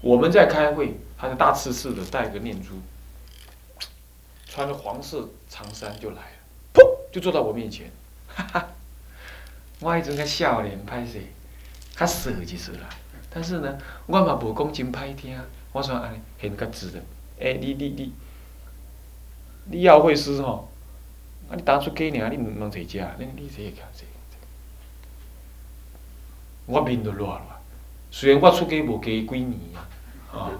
我们在开会，他就大刺刺的戴个念珠，穿着黄色长衫就来了，砰就坐到我面前，哈哈，我一直在笑脸拍摄，他色就是啦。但是呢，我嘛无讲真歹听，我说安尼很个直的，哎，你你你，你要会师吼，啊你打出鸡尔，你唔能坐遮，你你坐下坐。我面都热了，虽然我出家无加几年啊，啊，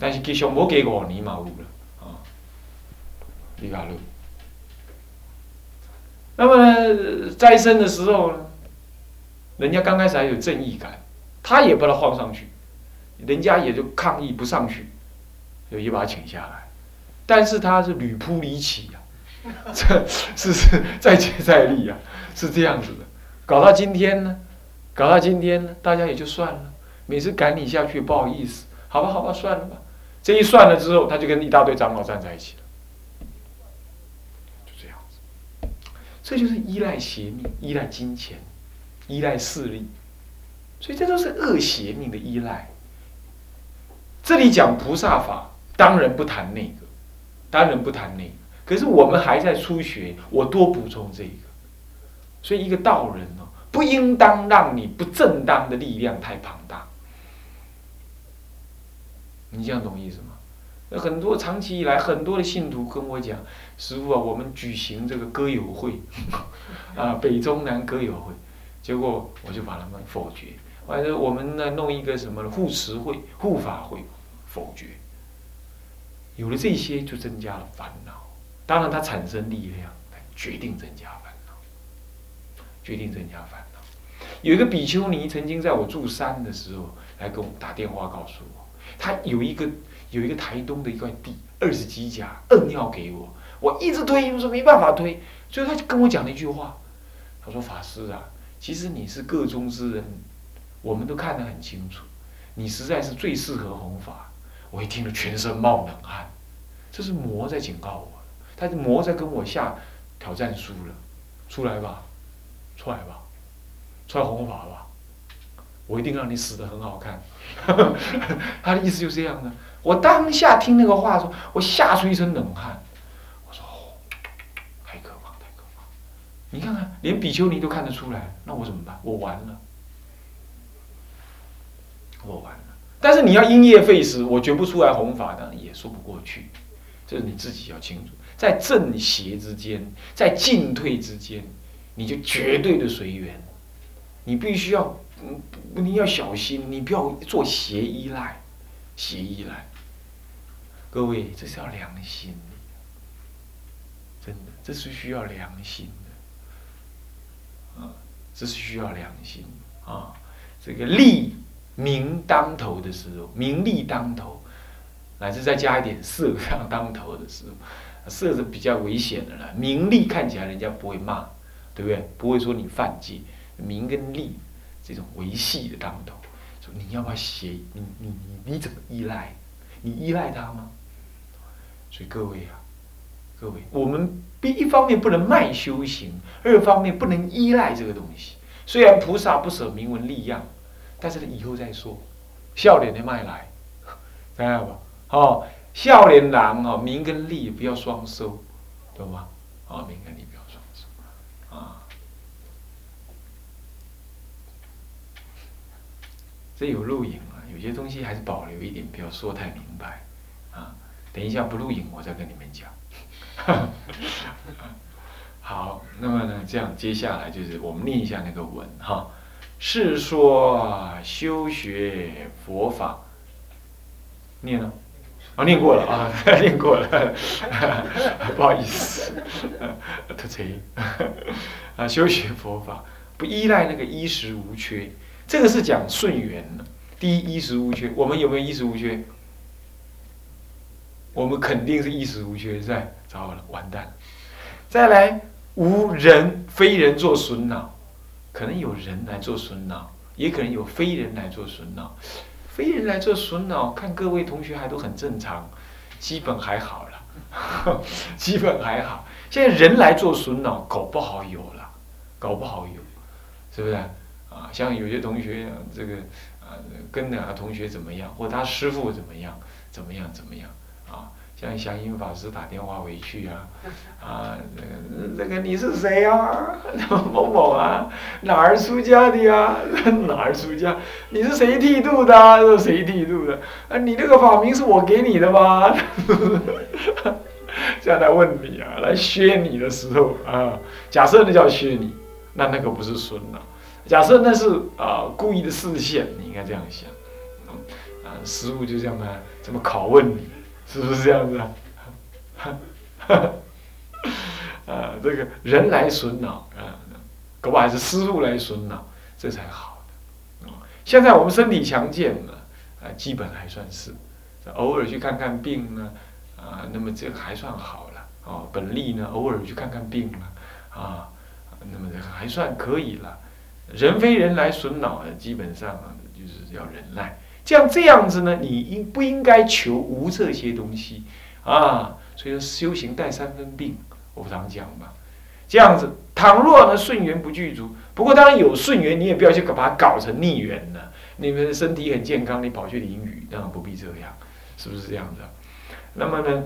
但是吉祥无给五年嘛有了，啊，你看了。那么再生的时候呢，人家刚开始还有正义感，他也把他放上去，人家也就抗议不上去，就一把请下来，但是他是屡扑离奇呀，这是是再接再厉呀，是这样子的，搞到今天呢。搞到今天呢，大家也就算了。每次赶你下去，不好意思，好吧，好吧，算了吧。这一算了之后，他就跟一大堆长老站在一起了，就这样子。这就是依赖邪命，依赖金钱，依赖势力，所以这都是恶邪命的依赖。这里讲菩萨法，当然不谈那个，当然不谈那个。可是我们还在初学，我多补充这个。所以一个道人呢。不应当让你不正当的力量太庞大，你这样懂意思吗？那很多长期以来，很多的信徒跟我讲：“师傅啊，我们举行这个歌友会，啊，北中南歌友会，结果我就把他们否决。完了，我们呢弄一个什么护持会、护法会，否决。有了这些，就增加了烦恼。当然，它产生力量，决定增加烦恼，决定增加烦恼。”有一个比丘尼曾经在我住山的时候来跟我打电话告诉我，他有一个有一个台东的一块地二十几甲，硬要给我，我一直推，我说没办法推，最后他就跟我讲了一句话，他说法师啊，其实你是各中之人，我们都看得很清楚，你实在是最适合弘法。我一听了全身冒冷汗，这是魔在警告我，他是魔在跟我下挑战书了，出来吧，出来吧。出来弘法吧，我一定让你死的很好看。他的意思就是这样的。我当下听那个话说，我吓出一身冷汗。我说：“哦，太可怕，太可怕！你看看，连比丘尼都看得出来，那我怎么办？我完了，我完了。但是你要因业废时，我绝不出来弘法的，也说不过去。这是你自己要清楚，在正邪之间，在进退之间，你就绝对的随缘。”你必须要，嗯，你要小心，你不要做邪依赖，邪依赖。各位，这是要良心的，真的，这是需要良心的，啊，这是需要良心啊。这个利名当头的时候，名利当头，乃至再加一点色相当头的时候，色是比较危险的了。名利看起来人家不会骂，对不对？不会说你犯戒。名跟利这种维系的当头，说你要不要写？你你你你怎么依赖？你依赖他吗？所以各位啊，各位，我们一方面不能卖修行，二方面不能依赖这个东西。虽然菩萨不舍名闻利养，但是呢以后再说。笑脸的卖来，知道吧？哦，笑脸郎哦，名跟利不要双收，懂吗？啊，名跟利不要双收，啊。这有录影啊，有些东西还是保留一点，不要说太明白啊。等一下不录影，我再跟你们讲。好，那么呢，这样接下来就是我们念一下那个文哈。是说修学佛法，念了，啊，念过了啊，念过了，不好意思，特贼啊，修学佛法不依赖那个衣食无缺。这个是讲顺缘的。第一，衣食无缺。我们有没有衣食无缺？我们肯定是衣食无缺，在糟了，完蛋。再来，无人非人做损恼，可能有人来做损恼，也可能有非人来做损恼。非人来做损恼，看各位同学还都很正常，基本还好了，基本还好。现在人来做损恼，搞不好有了，搞不好有，是不是？啊，像有些同学这个，啊，啊，跟哪个同学怎么样，或他师傅怎么样，怎么样怎么样，啊，像祥云法师打电话回去啊，啊，那个你是谁啊？某某啊，哪儿出家的呀？哪儿出家？你是谁剃度的？谁剃度的？啊，你那个法名是我给你的吗？这样来问你啊，来削你的时候啊，假设那叫削你，那那个不是孙了。假设那是啊故意的视线，你应该这样想，啊，师傅就这样啊，这么拷问你，是不是这样子啊？啊，这个人来损脑啊，搞不好还是师傅来损脑，这才好的。现在我们身体强健了，啊，基本还算是，偶尔去看看病呢，啊，那么这个还算好了。哦，本利呢，偶尔去看看病了，啊，那么这个还算可以了。人非人来损恼呢，基本上就是要忍耐。这样这样子呢，你应不应该求无这些东西啊？所以说修行带三分病，我常讲嘛。这样子，倘若呢顺缘不具足，不过当然有顺缘，你也不要去把它搞成逆缘了。你们身体很健康，你跑去淋雨，当然不必这样，是不是这样的？那么呢，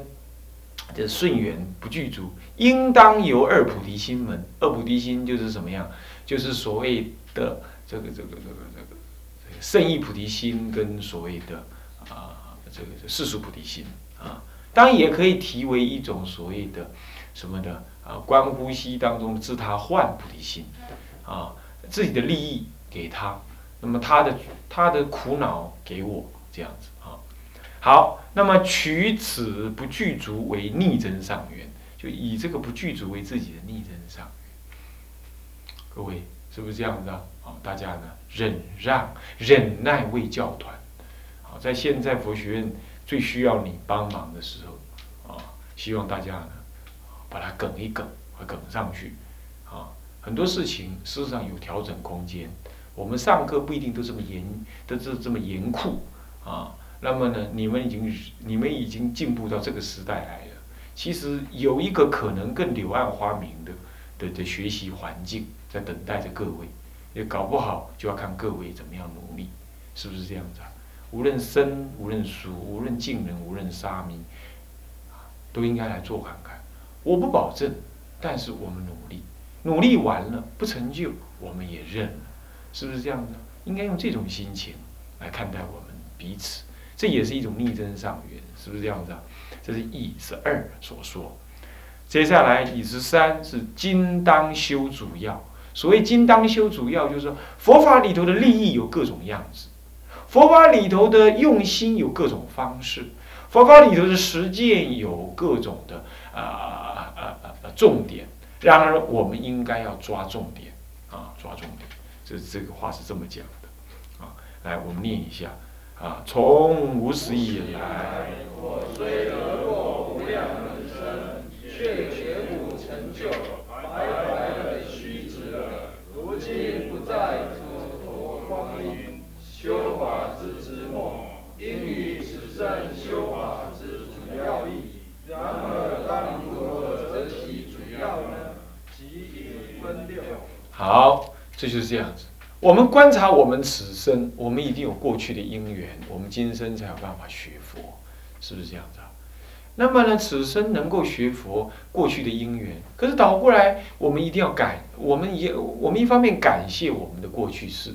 这顺缘不具足，应当由二菩提心门。二菩提心就是什么样？就是所谓的这个这个这个这个圣意菩提心，跟所谓的啊这个世俗菩提心啊，当然也可以提为一种所谓的什么的啊观呼吸当中自他换菩提心啊，自己的利益给他，那么他的他的苦恼给我这样子啊。好，那么取此不具足为逆增上缘，就以这个不具足为自己的逆增上。各位是不是这样子啊？好，大家呢忍让、忍耐为教团。好，在现在佛学院最需要你帮忙的时候，啊，希望大家呢把它梗一梗，梗上去。啊，很多事情事实上有调整空间。我们上课不一定都这么严，都是这么严酷啊。那么呢，你们已经你们已经进步到这个时代来了。其实有一个可能更柳暗花明的的的学习环境。在等待着各位，也搞不好就要看各位怎么样努力，是不是这样子啊？无论生，无论熟，无论近人，无论沙弥，都应该来做看看。我不保证，但是我们努力，努力完了不成就，我们也认了，是不是这样子？应该用这种心情来看待我们彼此，这也是一种逆增上缘，是不是这样子啊？这是一十二所说。接下来以十三是今当修主要。所谓金当修，主要就是说佛法里头的利益有各种样子，佛法里头的用心有各种方式，佛法里头的实践有各种的啊啊啊啊重点。然而，我们应该要抓重点啊，抓重点。这这个话是这么讲的啊。来，我们念一下啊，从无始以来，我虽得过好，这就是这样子。我们观察我们此生，我们一定有过去的因缘，我们今生才有办法学佛，是不是这样子？那么呢，此生能够学佛，过去的因缘。可是倒过来，我们一定要感，我们也，我们一方面感谢我们的过去世。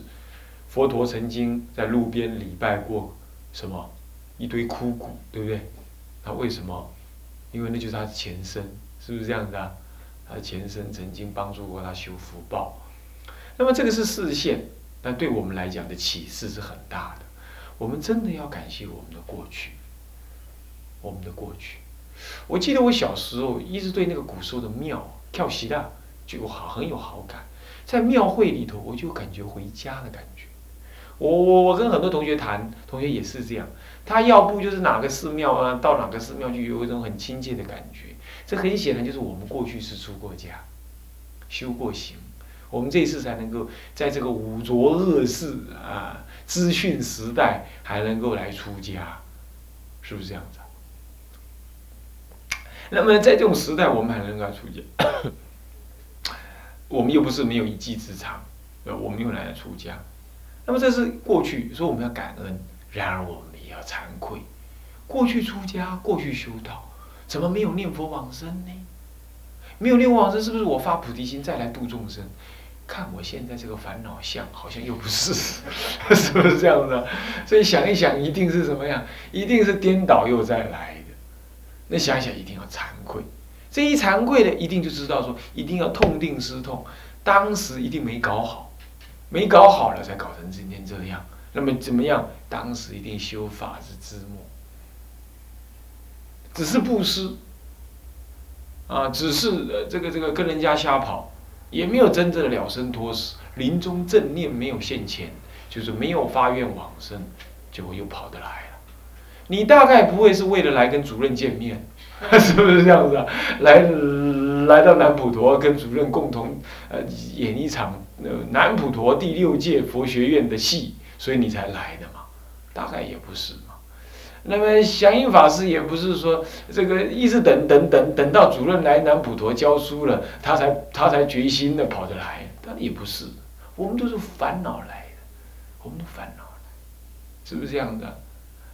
佛陀曾经在路边礼拜过什么一堆枯骨，对不对？他为什么？因为那就是他的前身，是不是这样子啊？他前身曾经帮助过他修福报。那么这个是视线，但对我们来讲的启示是很大的。我们真的要感谢我们的过去。我们的过去，我记得我小时候一直对那个古时候的庙跳席的就好很有好感，在庙会里头我就感觉回家的感觉。我我我跟很多同学谈，同学也是这样，他要不就是哪个寺庙啊，到哪个寺庙去有一种很亲切的感觉。这很显然就是我们过去是出过家，修过行，我们这一次才能够在这个五浊恶世啊资讯时代还能够来出家，是不是这样子？那么在这种时代，我们还能够出家？我们又不是没有一技之长，呃，我们又来出家。那么这是过去，所以我们要感恩。然而我们也要惭愧，过去出家，过去修道，怎么没有念佛往生呢？没有念佛往生，是不是我发菩提心再来度众生？看我现在这个烦恼相，好像又不是，是不是这样的？所以想一想，一定是什么样？一定是颠倒又再来的。那想想，一定要惭愧。这一惭愧的，一定就知道说，一定要痛定思痛，当时一定没搞好，没搞好了才搞成今天这样。那么怎么样？当时一定修法之之末，只是布施，啊，只是呃这个这个跟人家瞎跑，也没有真正的了生脱死，临终正念没有现前，就是没有发愿往生，结果又跑得来了。你大概不会是为了来跟主任见面。是不是这样子啊？来来到南普陀，跟主任共同呃演一场呃南普陀第六届佛学院的戏，所以你才来的嘛？大概也不是。那么祥云法师也不是说这个一直等等等等到主任来南普陀教书了，他才他才决心的跑得来，但也不是。我们都是烦恼来的，我们都烦恼来，是不是这样的？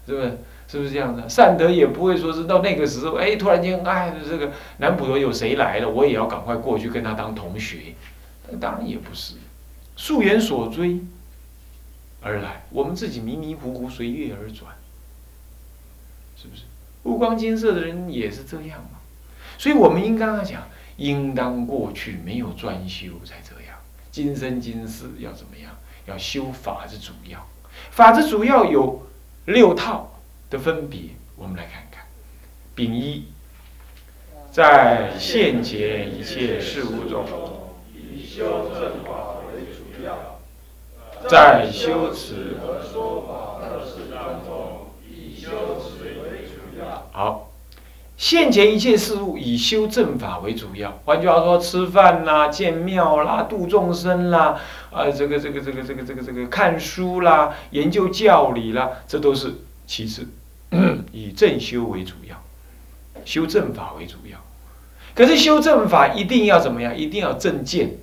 是不是？是不是这样的？善德也不会说是到那个时候，哎，突然间，哎，这个南普陀有谁来了，我也要赶快过去跟他当同学。当然也不是，素缘所追而来，我们自己迷迷糊糊随月而转，不是？五光金色的人也是这样嘛。所以我们应该要讲，应当过去没有专修才这样，今生今世要怎么样？要修法之主要，法之主要有六套。的分别，我们来看看。丙一，在现前一切事物中，以修正法为主要；在修持和说法二事当中，以修持。好，现前一切事物以修正法为主要。换句话说，吃饭啦、建庙啦、度众生啦，啊，这个、这个、这个、这个、这个、这个看书啦、研究教理啦，这都是其次。以正修为主要，修正法为主要。可是修正法一定要怎么样？一定要正见。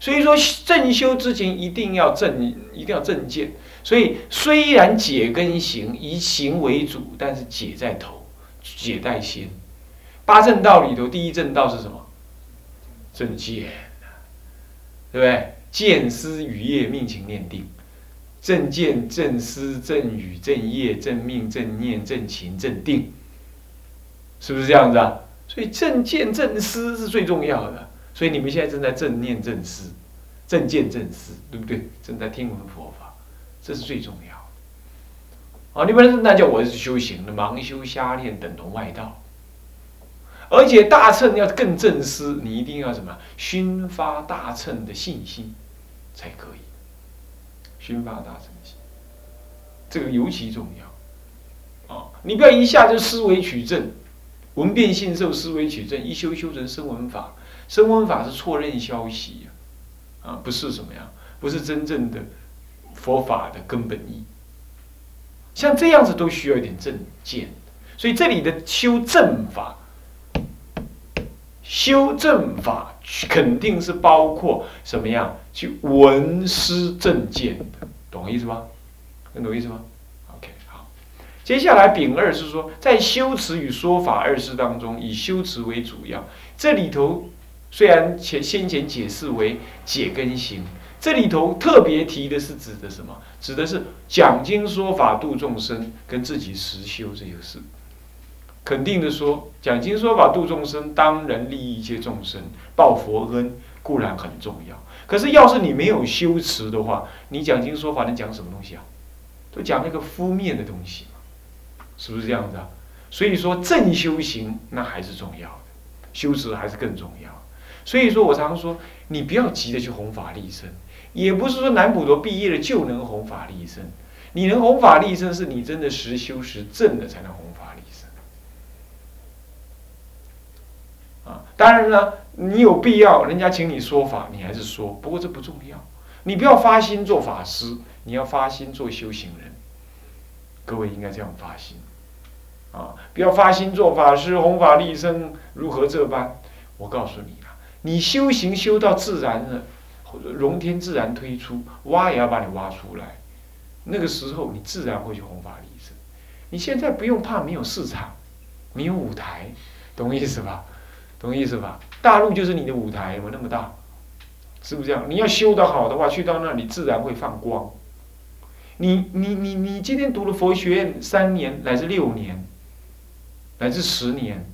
所以说正修之前一定要正，一定要正见。所以虽然解跟行以行为主，但是解在头，解带心。八正道里头，第一正道是什么？正见对不对？见思语业命情念定。正见、正思、正语、正业、正命、正念、正情、正定，是不是这样子啊？所以正见、正思是最重要的。所以你们现在正在正念、正思、正见、正思，对不对？正在听闻佛法，这是最重要。啊，你们那叫我是修行的，盲修瞎练等同外道。而且大乘要更正思，你一定要什么？熏发大乘的信心才可以。熏发大乘心，这个尤其重要啊！你不要一下就思维取证，闻变信受，思维取证，一修修成声闻法。声闻法是错认消息，啊，不是什么呀？不是真正的佛法的根本意。像这样子都需要一点正见，所以这里的修正法，修正法肯定是包括什么样？去闻思正见的，懂我意思吗？能懂意思吗？OK，好。接下来丙二是说，在修持与说法二事当中，以修持为主要。这里头虽然前先前解释为解跟行，这里头特别提的是指的什么？指的是讲经说法度众生，跟自己实修这些事。肯定的说，讲经说法度众生，当然利益一切众生，报佛恩固然很重要。可是，要是你没有修持的话，你讲经说法能讲什么东西啊？都讲那个敷面的东西嘛，是不是这样子啊？所以说，正修行那还是重要的，修持还是更重要。所以说我常说，你不要急着去弘法利生，也不是说南普陀毕业了就能弘法利生。你能弘法利生，是你真的实修实证的才能弘法利生。啊，当然了。你有必要，人家请你说法，你还是说。不过这不重要，你不要发心做法师，你要发心做修行人。各位应该这样发心，啊，不要发心做法师，弘法利生，如何这般？我告诉你啊，你修行修到自然了，融天自然推出，挖也要把你挖出来。那个时候你自然会去弘法利生。你现在不用怕没有市场，没有舞台，懂意思吧？懂意思吧？大陆就是你的舞台嘛，那么大，是不是这样？你要修得好的话，去到那里自然会放光。你你你你今天读了佛学院三年乃至六年，乃至十年，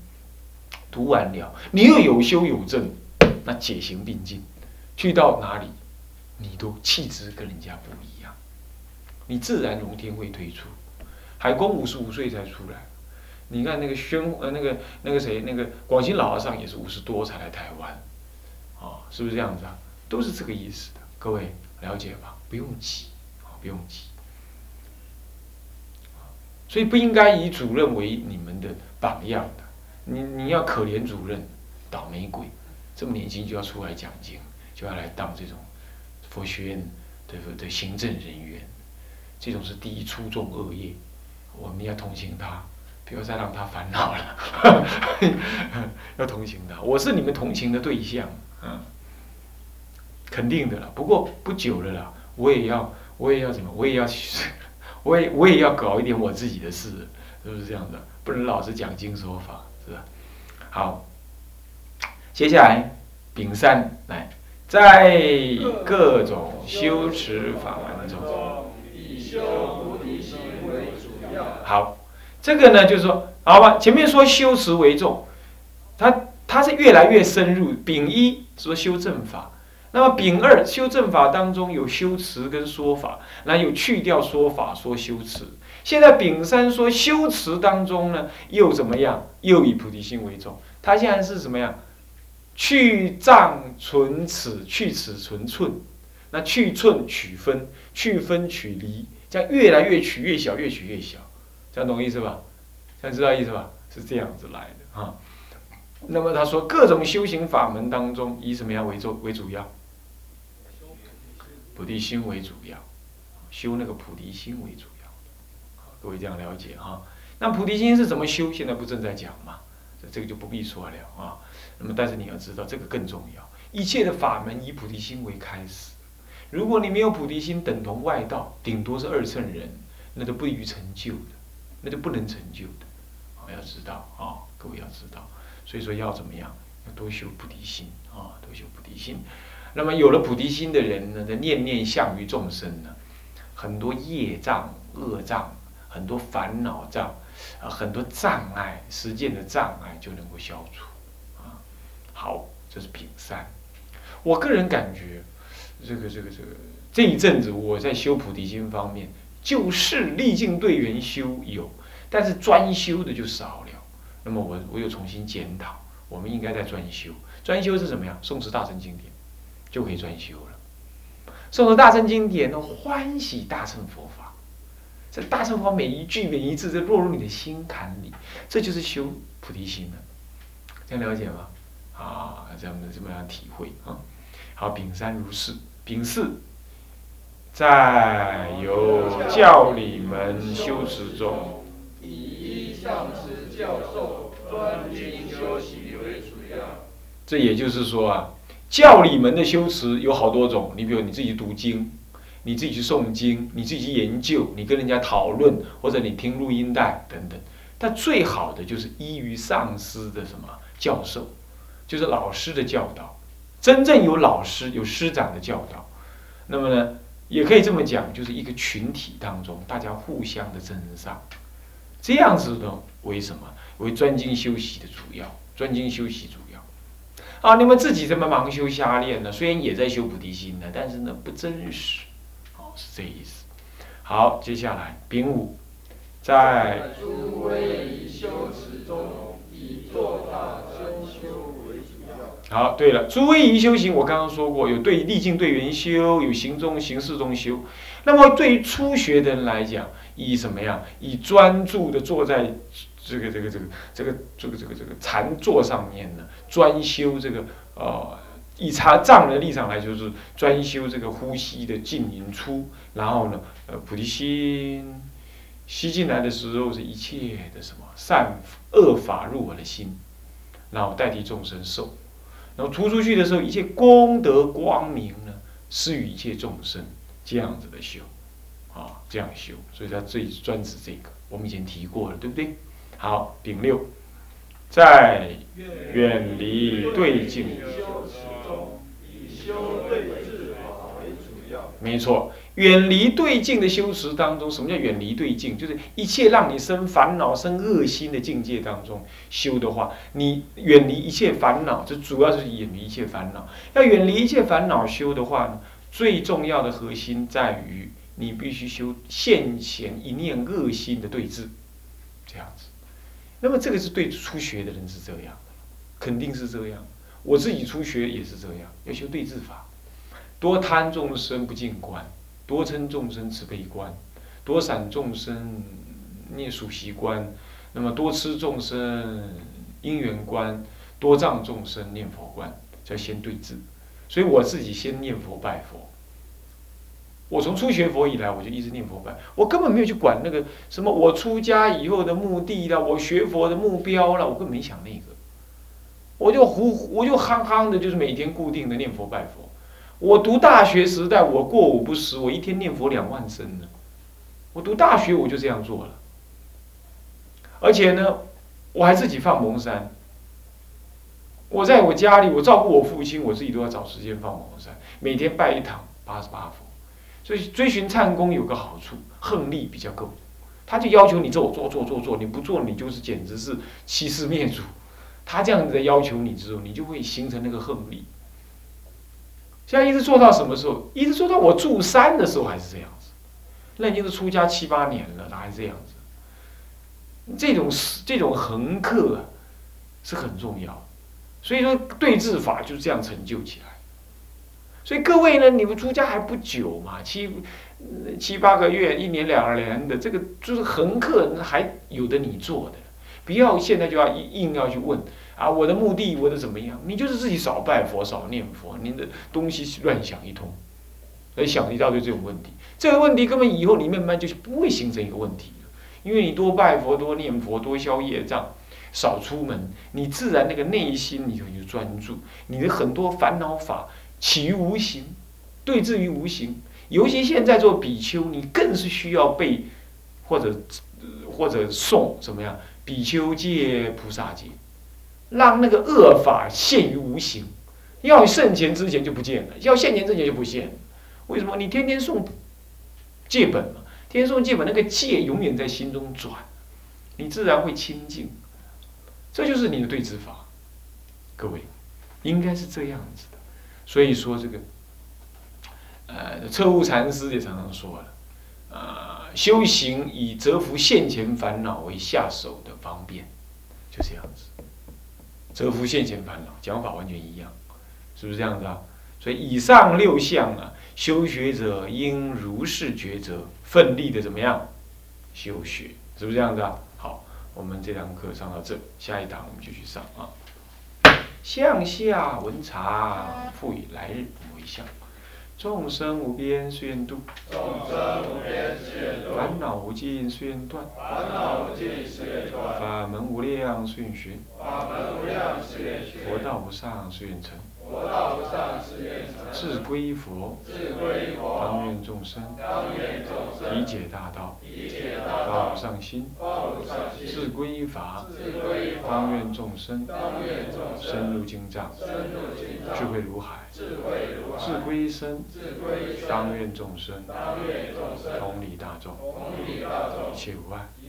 读完了，你又有修有证，那解行并进，去到哪里，你都气质跟人家不一样，你自然龙天会推出。海公五十五岁才出来，你看那个宣呃那个那个谁那个广西老和尚也是五十多才来台湾，啊，是不是这样子啊？都是这个意思的，各位了解吧？不用急，啊，不用急。所以不应该以主任为你们的榜样的，你你要可怜主任，倒霉鬼，这么年轻就要出来讲经，就要来当这种佛学院的的行政人员，这种是第一出众恶业，我们要同情他，不要再让他烦恼了，要同情他，我是你们同情的对象，嗯，肯定的了。不过不久了啦，我也要我也要怎么，我也要去。我也我也要搞一点我自己的事，是不是这样的？不能老是讲经说法，是吧？好，接下来丙三来，在各种修持法门中，以修菩提心为主要。好，这个呢就是说，好吧，前面说修持为重，它它是越来越深入。丙一说修正法。那么丙二修正法当中有修持跟说法，那有去掉说法说修持。现在丙三说修持当中呢，又怎么样？又以菩提心为重。他现在是什么样？去障存尺，去尺存寸。那去寸取分，去分取离，这样越来越取越小，越取越小。这样懂意思吧？这样知道意思吧？是这样子来的啊。那么他说各种修行法门当中，以什么样为作为主要？菩提心为主要，修那个菩提心为主要，各位这样了解哈。那菩提心是怎么修？现在不正在讲嘛？这这个就不必说了啊。那么，但是你要知道，这个更重要。一切的法门以菩提心为开始。如果你没有菩提心，等同外道，顶多是二乘人，那都不予成就的，那就不能成就的。啊，要知道啊，各位要知道。所以说要怎么样？要多修菩提心啊，多修菩提心。那么有了菩提心的人呢，在念念向于众生呢，很多业障、恶障，很多烦恼障，啊，很多障碍，实践的障碍就能够消除，好，这是品三。我个人感觉，这个、这个、这个，这一阵子我在修菩提心方面，就是历尽对缘修有，但是专修的就少了。那么我我又重新检讨，我们应该在专修。专修是什么呀？诵持大乘经典。就可以专修了。诵读大乘经典呢，欢喜大乘佛法。这大乘佛法每一句每一字都落入你的心坎里，这就是修菩提心了。这样了解吗？啊，这样的这么样体会啊。好，丙三如是，丙四，在有教理门修持中，以一上师教授专精修习为主要。这也就是说啊。教理门的修持有好多种，你比如你自己读经，你自己去诵经，你自己去研究，你跟人家讨论，或者你听录音带等等。但最好的就是依于上师的什么教授，就是老师的教导，真正有老师有师长的教导。那么呢，也可以这么讲，就是一个群体当中大家互相的增上，这样子的为什么为专精修习的主要，专精修习主要。啊，你们自己这么盲修瞎练呢？虽然也在修菩提心呢，但是呢不真实，哦，是这意思。好，接下来丙午，在诸位修持中，以做大真修。好，对了，诸威仪修行我刚刚说过，有对立境对缘修，有行中行事中修。那么对于初学的人来讲，以什么样？以专注的坐在。这个这个这个这个这个这个这个禅坐上面呢，专修这个呃，以禅藏的立场来，就是专修这个呼吸的进引出，然后呢，呃，菩提心吸进来的时候，是一切的什么善恶法入我的心，然后代替众生受，然后出出去的时候，一切功德光明呢，施与一切众生，这样子的修，啊，这样修，所以他最专指这个。我们以前提过了，对不对？好，丙六，在远离对境。没错，远离对境的修持当中，什么叫远离对境？就是一切让你生烦恼、生恶心的境界当中修的话，你远离一切烦恼，这主要是远离一切烦恼。要远离一切烦恼修的话呢，最重要的核心在于你必须修现前一念恶心的对治，这样子。那么这个是对初学的人是这样的，肯定是这样。我自己初学也是这样，要修对治法。多贪众生不净观，多称众生慈悲观，多散众生念属习观，那么多吃众生因缘观，多障众生念佛观，叫先对治。所以我自己先念佛拜佛。我从初学佛以来，我就一直念佛拜，我根本没有去管那个什么我出家以后的目的啦，我学佛的目标啦，我根本没想那个。我就呼，我就憨憨的，就是每天固定的念佛拜佛。我读大学时代，我过午不食，我一天念佛两万声呢。我读大学我就这样做了，而且呢，我还自己放蒙山。我在我家里，我照顾我父亲，我自己都要找时间放蒙山，每天拜一堂八十八佛。所以追寻禅功有个好处，横力比较够。他就要求你做做做做做，你不做你就是简直是欺师灭祖。他这样子的要求你之后，你就会形成那个横力。现在一直做到什么时候？一直做到我住山的时候还是这样子。那已经是出家七八年了，他还是这样子。这种这种横刻啊，是很重要。所以说对治法就是这样成就起来。所以各位呢，你们出家还不久嘛，七七八个月、一年两年的，这个就是横刻还有的你做的，不要现在就要硬要去问。啊，我的目的，我的怎么样？你就是自己少拜佛，少念佛，你的东西乱想一通，而想一大堆这种问题。这个问题根本以后你慢慢就不会形成一个问题，因为你多拜佛、多念佛、多消业障、少出门，你自然那个内心你就有专注，你的很多烦恼法起于无形，对治于无形。尤其现在做比丘，你更是需要背或者或者诵怎么样？比丘戒、菩萨戒。让那个恶法现于无形，要现前之前就不见了，要现前之前就不现。为什么？你天天诵戒本嘛，天天诵戒本，那个戒永远在心中转，你自然会清净。这就是你的对治法，各位，应该是这样子的。所以说这个，呃，彻悟禅师也常常说了，呃，修行以折服现前烦恼为下手的方便，就这样子。折伏现前烦恼，讲法完全一样，是不是这样子啊？所以以上六项啊，修学者应如是抉择，奋力的怎么样修学？是不是这样子啊？好，我们这堂课上到这，下一堂我们就去上啊。向下闻茶，复以来日为相。众生无边誓愿度，众生无边誓愿度；烦恼无尽誓愿断，烦恼无尽誓愿断；法门无量誓愿学，法门无量誓愿学；佛道无上誓愿成，佛道无上誓愿成；志归佛，志归佛；当愿众生，当愿众生；理解大道，理解大道；报上心，报上心；志归法，志归法；当愿众生，当愿众生；深入经藏，深入经藏；智慧如海，智慧如海；志归身，智归身；当愿众生，当愿众生；同理大众，同理大众；一切无碍。